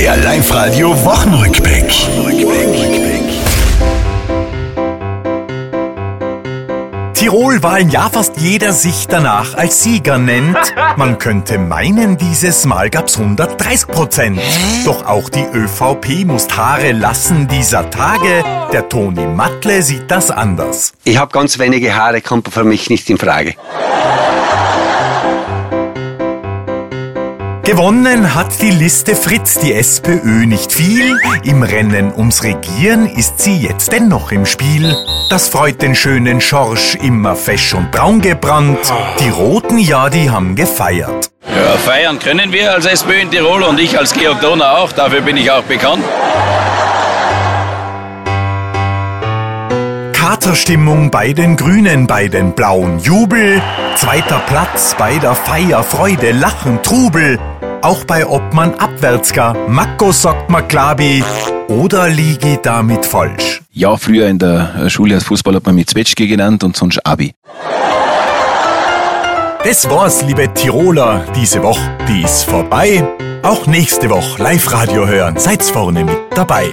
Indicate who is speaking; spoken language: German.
Speaker 1: Der Live-Radio Wochenrückblick.
Speaker 2: Tirol war ein Jahr fast jeder sich danach als Sieger nennt. Man könnte meinen, dieses Mal gab's 130 Prozent. Doch auch die ÖVP muss Haare lassen dieser Tage. Der Toni Mattle sieht das anders.
Speaker 3: Ich habe ganz wenige Haare, kommt für mich nicht in Frage.
Speaker 2: Gewonnen hat die Liste Fritz die SPÖ nicht viel. Im Rennen ums Regieren ist sie jetzt dennoch im Spiel. Das freut den schönen Schorsch immer fesch und braun gebrannt. Die Roten, ja, die haben gefeiert.
Speaker 4: Ja, feiern können wir als SPÖ in Tirol und ich als Georg Donner auch. Dafür bin ich auch bekannt.
Speaker 2: Katerstimmung bei den Grünen, bei den Blauen Jubel. Zweiter Platz bei der Feier, Freude, Lachen, Trubel. Auch bei Obmann Abwärtsker, Makko sagt man Klabi. Oder liege ich damit falsch?
Speaker 5: Ja, früher in der Schule als Fußball hat man mich Zwetschge genannt und sonst Abi.
Speaker 2: Das war's, liebe Tiroler, diese Woche, die ist vorbei. Auch nächste Woche Live-Radio hören, seid's vorne mit dabei.